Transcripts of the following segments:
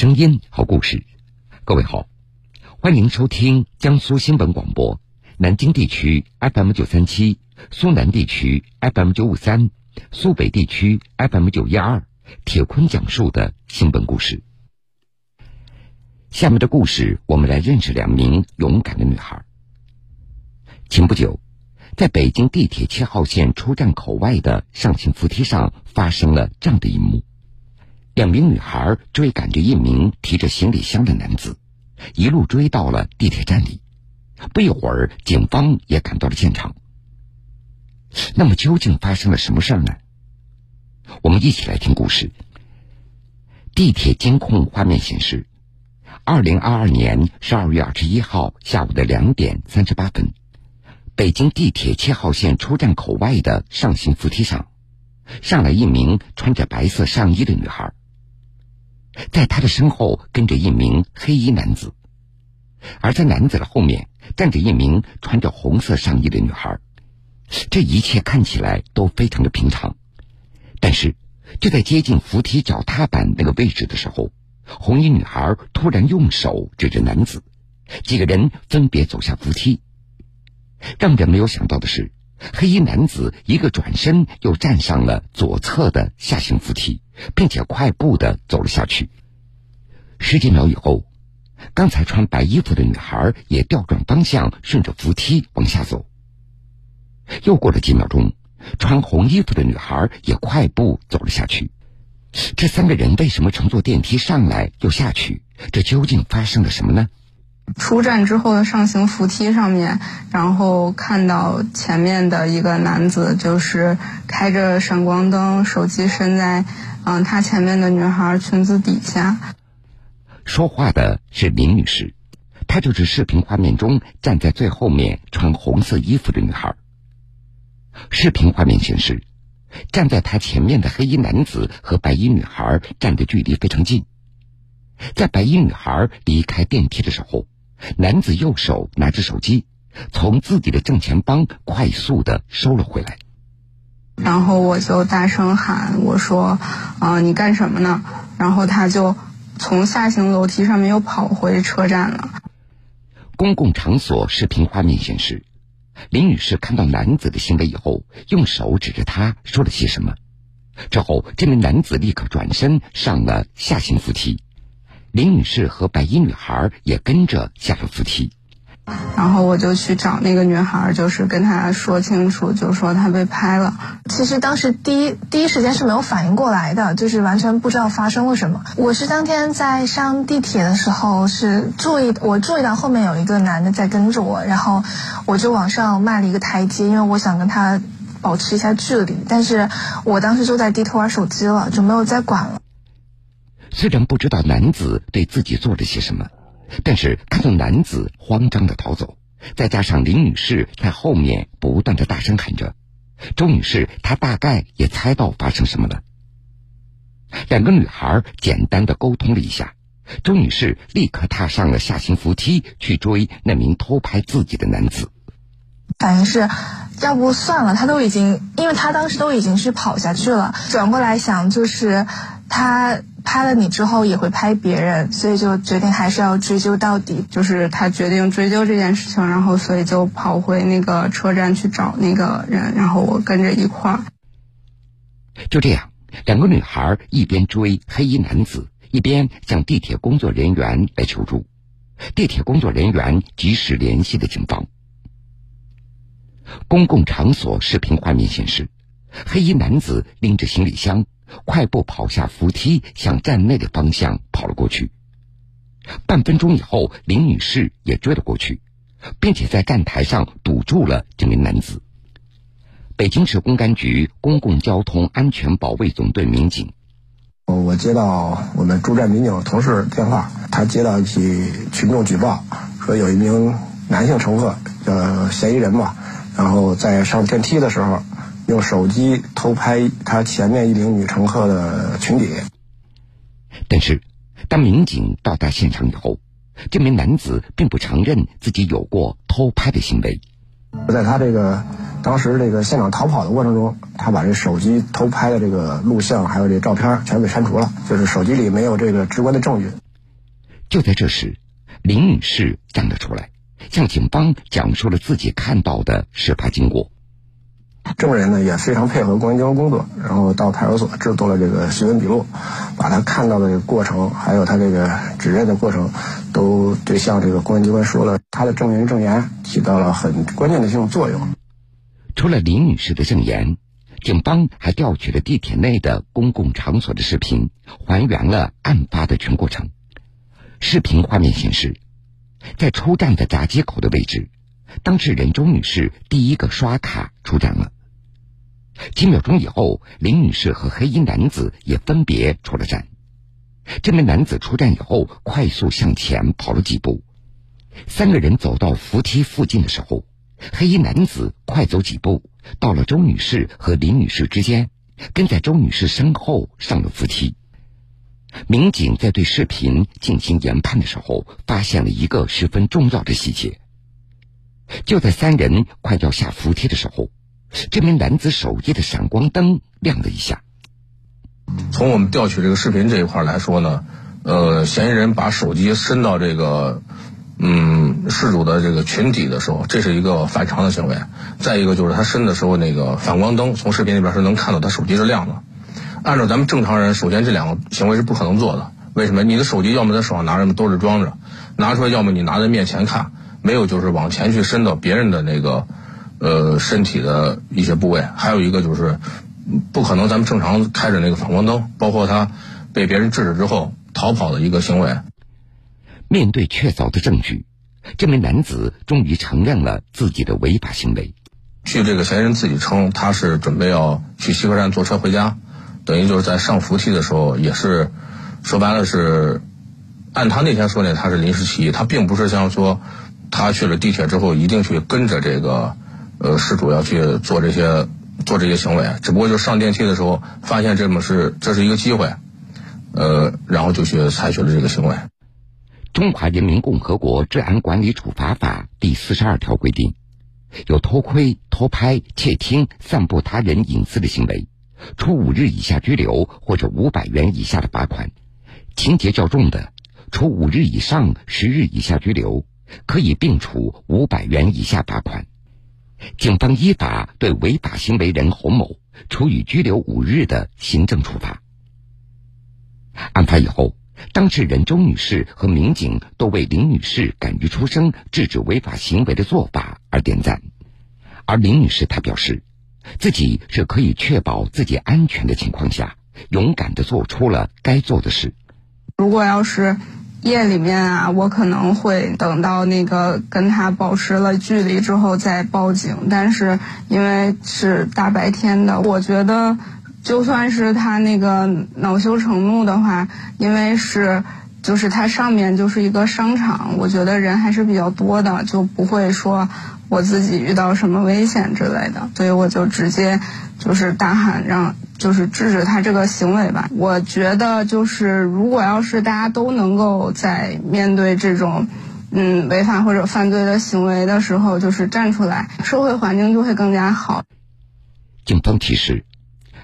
声音，好故事。各位好，欢迎收听江苏新闻广播南京地区 FM 九三七、苏南地区 FM 九五三、苏北地区 FM 九一二。铁坤讲述的新闻故事。下面的故事，我们来认识两名勇敢的女孩。前不久，在北京地铁七号线出站口外的上行扶梯上，发生了这样的一幕。两名女孩追赶着一名提着行李箱的男子，一路追到了地铁站里。不一会儿，警方也赶到了现场。那么，究竟发生了什么事儿呢？我们一起来听故事。地铁监控画面显示，二零二二年十二月二十一号下午的两点三十八分，北京地铁七号线出站口外的上行扶梯上，上来一名穿着白色上衣的女孩。在他的身后跟着一名黑衣男子，而在男子的后面站着一名穿着红色上衣的女孩。这一切看起来都非常的平常，但是就在接近扶梯脚踏板那个位置的时候，红衣女孩突然用手指着男子，几个人分别走下扶梯。让人没有想到的是。黑衣男子一个转身，又站上了左侧的下行扶梯，并且快步的走了下去。十几秒以后，刚才穿白衣服的女孩也调转方向，顺着扶梯往下走。又过了几秒钟，穿红衣服的女孩也快步走了下去。这三个人为什么乘坐电梯上来又下去？这究竟发生了什么呢？出站之后的上行扶梯上面，然后看到前面的一个男子，就是开着闪光灯，手机伸在嗯他前面的女孩裙子底下。说话的是林女士，她就是视频画面中站在最后面穿红色衣服的女孩。视频画面显示，站在她前面的黑衣男子和白衣女孩站的距离非常近，在白衣女孩离开电梯的时候。男子右手拿着手机，从自己的正前方快速的收了回来。然后我就大声喊：“我说，啊，你干什么呢？”然后他就从下行楼梯上面又跑回车站了。公共场所视频画面显示，林女士看到男子的行为以后，用手指着他说了些什么。之后，这名男子立刻转身上了下行扶梯。林女士和白衣女孩也跟着下了扶梯，然后我就去找那个女孩，就是跟她说清楚，就说她被拍了。其实当时第一第一时间是没有反应过来的，就是完全不知道发生了什么。我是当天在上地铁的时候是注意，我注意到后面有一个男的在跟着我，然后我就往上迈了一个台阶，因为我想跟他保持一下距离。但是我当时就在低头玩手机了，就没有再管了。虽然不知道男子对自己做了些什么，但是看到男子慌张的逃走，再加上林女士在后面不断的大声喊着，周女士她大概也猜到发生什么了。两个女孩简单的沟通了一下，周女士立刻踏上了下行扶梯去追那名偷拍自己的男子。反应是，要不算了，他都已经，因为他当时都已经是跑下去了，转过来想就是他。拍了你之后也会拍别人，所以就决定还是要追究到底。就是他决定追究这件事情，然后所以就跑回那个车站去找那个人，然后我跟着一块儿。就这样，两个女孩一边追黑衣男子，一边向地铁工作人员来求助。地铁工作人员及时联系了警方。公共场所视频画面显示，黑衣男子拎着行李箱。快步跑下扶梯，向站内的方向跑了过去。半分钟以后，林女士也追了过去，并且在站台上堵住了这名男子。北京市公安局公共交通安全保卫总队民警，我接到我们驻站民警同事电话，他接到一起群众举报，说有一名男性乘客，呃嫌疑人吧，然后在上电梯的时候。用手机偷拍他前面一名女乘客的裙底，但是当民警到达现场以后，这名男子并不承认自己有过偷拍的行为。在他这个当时这个现场逃跑的过程中，他把这手机偷拍的这个录像还有这照片全给删除了，就是手机里没有这个直观的证据。就在这时，林女士站了出来，向警方讲述了自己看到的事发经过。证人呢也非常配合公安机关工作，然后到派出所制作了这个询问笔录，把他看到的这个过程，还有他这个指认的过程，都对向这个公安机关说了。他的证人证言起到了很关键的这种作用。除了林女士的证言，警方还调取了地铁内的公共场所的视频，还原了案发的全过程。视频画面显示，在出站的闸机口的位置。当事人周女士第一个刷卡出站了，几秒钟以后，林女士和黑衣男子也分别出了站。这名男子出站以后，快速向前跑了几步，三个人走到扶梯附近的时候，黑衣男子快走几步，到了周女士和林女士之间，跟在周女士身后上了扶梯。民警在对视频进行研判的时候，发现了一个十分重要的细节。就在三人快要下扶梯的时候，这名男子手机的闪光灯亮了一下。从我们调取这个视频这一块来说呢，呃，嫌疑人把手机伸到这个嗯事主的这个裙底的时候，这是一个反常的行为。再一个就是他伸的时候，那个反光灯从视频里边是能看到他手机是亮的。按照咱们正常人，首先这两个行为是不可能做的。为什么？你的手机要么在手上拿着，兜着装着，拿出来，要么你拿在面前看。没有，就是往前去伸到别人的那个，呃，身体的一些部位。还有一个就是，不可能咱们正常开着那个反光灯，包括他被别人制止之后逃跑的一个行为。面对确凿的证据，这名男子终于承认了自己的违法行为。据这个嫌疑人自己称，他是准备要去西客站坐车回家，等于就是在上扶梯的时候，也是说白了是，按他那天说呢，他是临时起意，他并不是像说。他去了地铁之后，一定去跟着这个，呃，事主要去做这些做这些行为。只不过就上电梯的时候，发现这么是这是一个机会，呃，然后就去采取了这个行为。中华人民共和国治安管理处罚法第四十二条规定，有偷窥、偷拍、窃听、散布他人隐私的行为，处五日以下拘留或者五百元以下的罚款；情节较重的，处五日以上十日以下拘留。可以并处五百元以下罚款。警方依法对违法行为人洪某处以拘留五日的行政处罚。案发以后，当事人周女士和民警都为林女士敢于出声制止违法行为的做法而点赞。而林女士她表示，自己是可以确保自己安全的情况下，勇敢的做出了该做的事。如果要是。夜里面啊，我可能会等到那个跟他保持了距离之后再报警。但是因为是大白天的，我觉得就算是他那个恼羞成怒的话，因为是就是它上面就是一个商场，我觉得人还是比较多的，就不会说我自己遇到什么危险之类的，所以我就直接就是大喊让。就是制止他这个行为吧。我觉得，就是如果要是大家都能够在面对这种，嗯，违法或者犯罪的行为的时候，就是站出来，社会环境就会更加好。警方提示，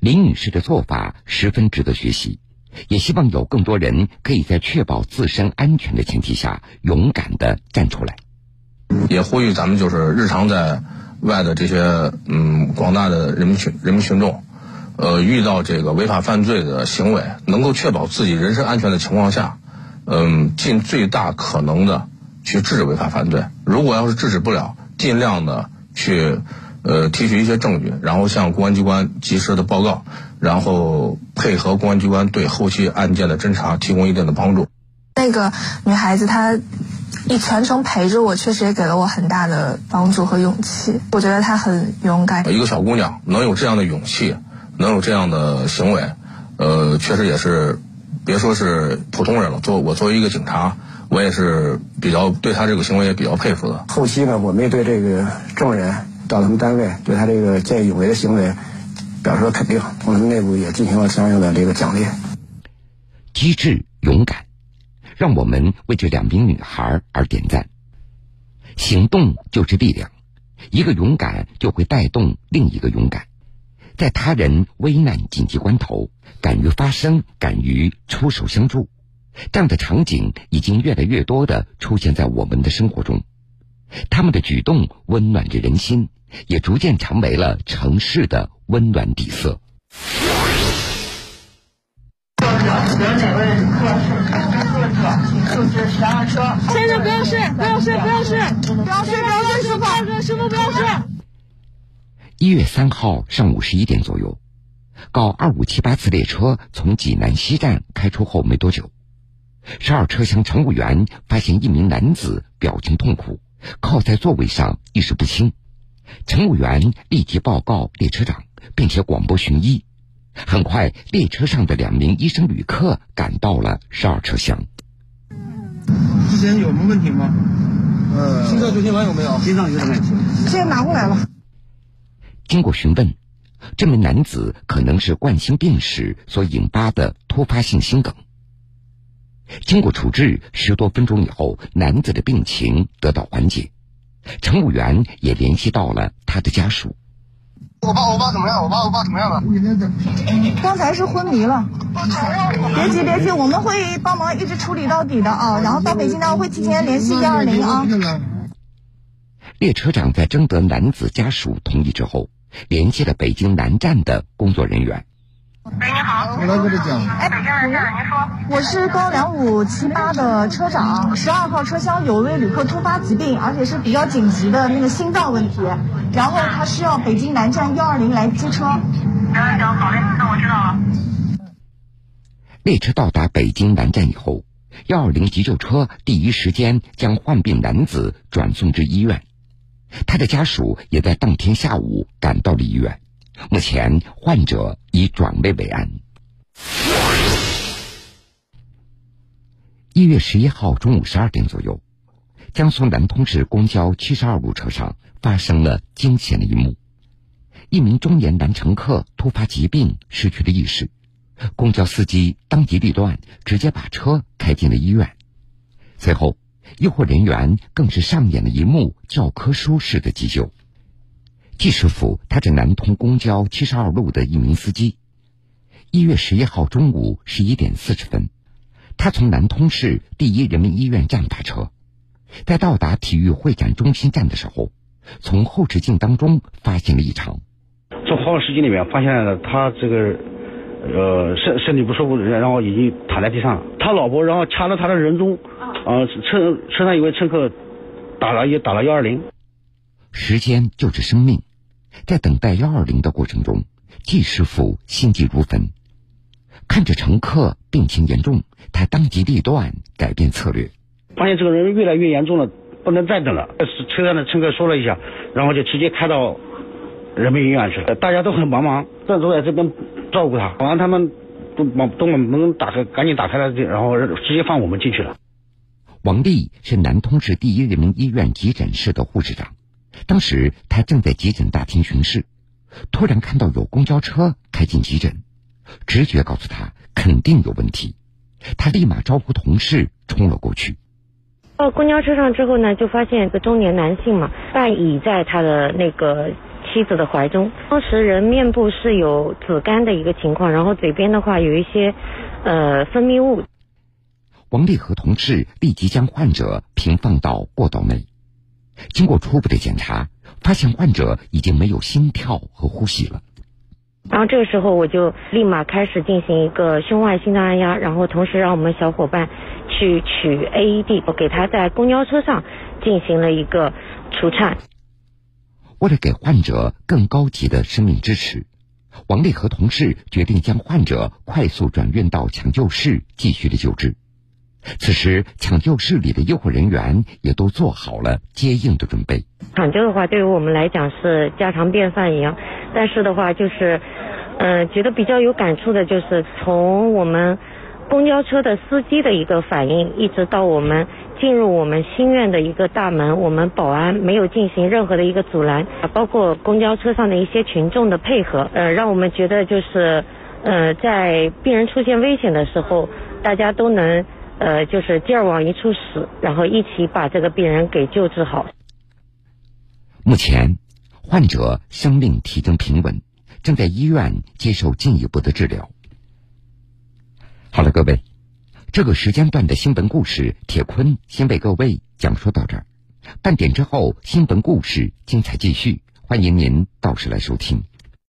林女士的做法十分值得学习，也希望有更多人可以在确保自身安全的前提下，勇敢的站出来。也呼吁咱们就是日常在外的这些嗯广大的人民群人民群众。呃，遇到这个违法犯罪的行为，能够确保自己人身安全的情况下，嗯，尽最大可能的去制止违法犯罪。如果要是制止不了，尽量的去呃提取一些证据，然后向公安机关及时的报告，然后配合公安机关对后期案件的侦查提供一定的帮助。那个女孩子她一全程陪着我，确实也给了我很大的帮助和勇气。我觉得她很勇敢。一个小姑娘能有这样的勇气。能有这样的行为，呃，确实也是，别说是普通人了。作我作为一个警察，我也是比较对他这个行为也比较佩服的。后期呢，我们也对这个证人到他们单位对他这个见义勇为的行为表示了肯定，我们内部也进行了相应的这个奖励。机智勇敢，让我们为这两名女孩而点赞。行动就是力量，一个勇敢就会带动另一个勇敢。在他人危难紧急关头，敢于发声，敢于出手相助，这样的场景已经越来越多的出现在我们的生活中，他们的举动温暖着人心，也逐渐成为了城市的温暖底色。先生不要睡，不要睡，不要睡，不要睡，不要睡，师傅，师傅不要睡。一月三号上午十一点左右，高二五七八次列车从济南西站开出后没多久，十二车厢乘务员发现一名男子表情痛苦，靠在座位上意识不清，乘务员立即报告列车长，并且广播寻医。很快，列车上的两名医生旅客赶到了十二车厢。之前有什么问题吗？呃，心脏救心丸有没有？心脏有点问题，现在拿过来了。经过询问，这名男子可能是冠心病时所引发的突发性心梗。经过处置，十多分钟以后，男子的病情得到缓解。乘务员也联系到了他的家属。我爸，我爸怎么样？我爸，我爸怎么样了？刚才是昏迷了。别急，别急，我们会帮忙一直处理到底的啊。然后到北京呢，会提前联系幺二零啊。列车长在征得男子家属同意之后，联系了北京南站的工作人员。喂，你好，我来这里讲。哎，北京南站，您说。我是高两五七八的车长，十二号车厢有位旅客突发疾病，而且是比较紧急的那个心脏问题，然后他需要北京南站幺二零来接车。行行，好嘞，那我知道了。列车到达北京南站以后，幺二零急救车第一时间将患病男子转送至医院，他的家属也在当天下午赶到了医院。目前，患者已转危为安。一月十一号中午十二点左右，江苏南通市公交七十二路车上发生了惊险的一幕：一名中年男乘客突发疾病，失去了意识，公交司机当机立断，直接把车开进了医院。随后，医护人员更是上演了一幕教科书式的急救。季师傅，他是南通公交七十二路的一名司机。一月十一号中午十一点四十分，他从南通市第一人民医院站打车，在到达体育会展中心站的时候，从后视镜当中发现了异常。从后视镜里面发现了他这个，呃，身身体不舒服，然后已经躺在地上了。他老婆然后掐了他的人中，呃，车车上一位乘客打了也打了幺二零。时间就是生命。在等待幺二零的过程中，季师傅心急如焚，看着乘客病情严重，他当机立断改变策略。发现这个人越来越严重了，不能再等了。车上的乘客说了一下，然后就直接开到人民医院去了。大家都很忙忙，都都在这边照顾他。保安他们都把都把门打开，赶紧打开了，然后直接放我们进去了。王丽是南通市第一人民医院急诊室的护士长。当时他正在急诊大厅巡视，突然看到有公交车开进急诊，直觉告诉他肯定有问题，他立马招呼同事冲了过去。到公交车上之后呢，就发现一个中年男性嘛，半倚在他的那个妻子的怀中。当时人面部是有紫绀的一个情况，然后嘴边的话有一些呃分泌物。王丽和同事立即将患者平放到过道内。经过初步的检查，发现患者已经没有心跳和呼吸了。然后这个时候，我就立马开始进行一个胸外心脏按压，然后同时让我们小伙伴去取 AED，我给他在公交车上进行了一个除颤。为了给患者更高级的生命支持，王丽和同事决定将患者快速转运到抢救室继续的救治。此时，抢救室里的医护人员也都做好了接应的准备。抢救的话，对于我们来讲是家常便饭一样，但是的话，就是，呃，觉得比较有感触的，就是从我们公交车的司机的一个反应，一直到我们进入我们心院的一个大门，我们保安没有进行任何的一个阻拦，包括公交车上的一些群众的配合，呃，让我们觉得就是，呃，在病人出现危险的时候，大家都能。呃，就是劲儿往一处使，然后一起把这个病人给救治好。目前，患者生命体征平稳，正在医院接受进一步的治疗。好了，各位，这个时间段的新闻故事，铁坤先为各位讲述到这儿。半点之后，新闻故事精彩继续，欢迎您到时来收听。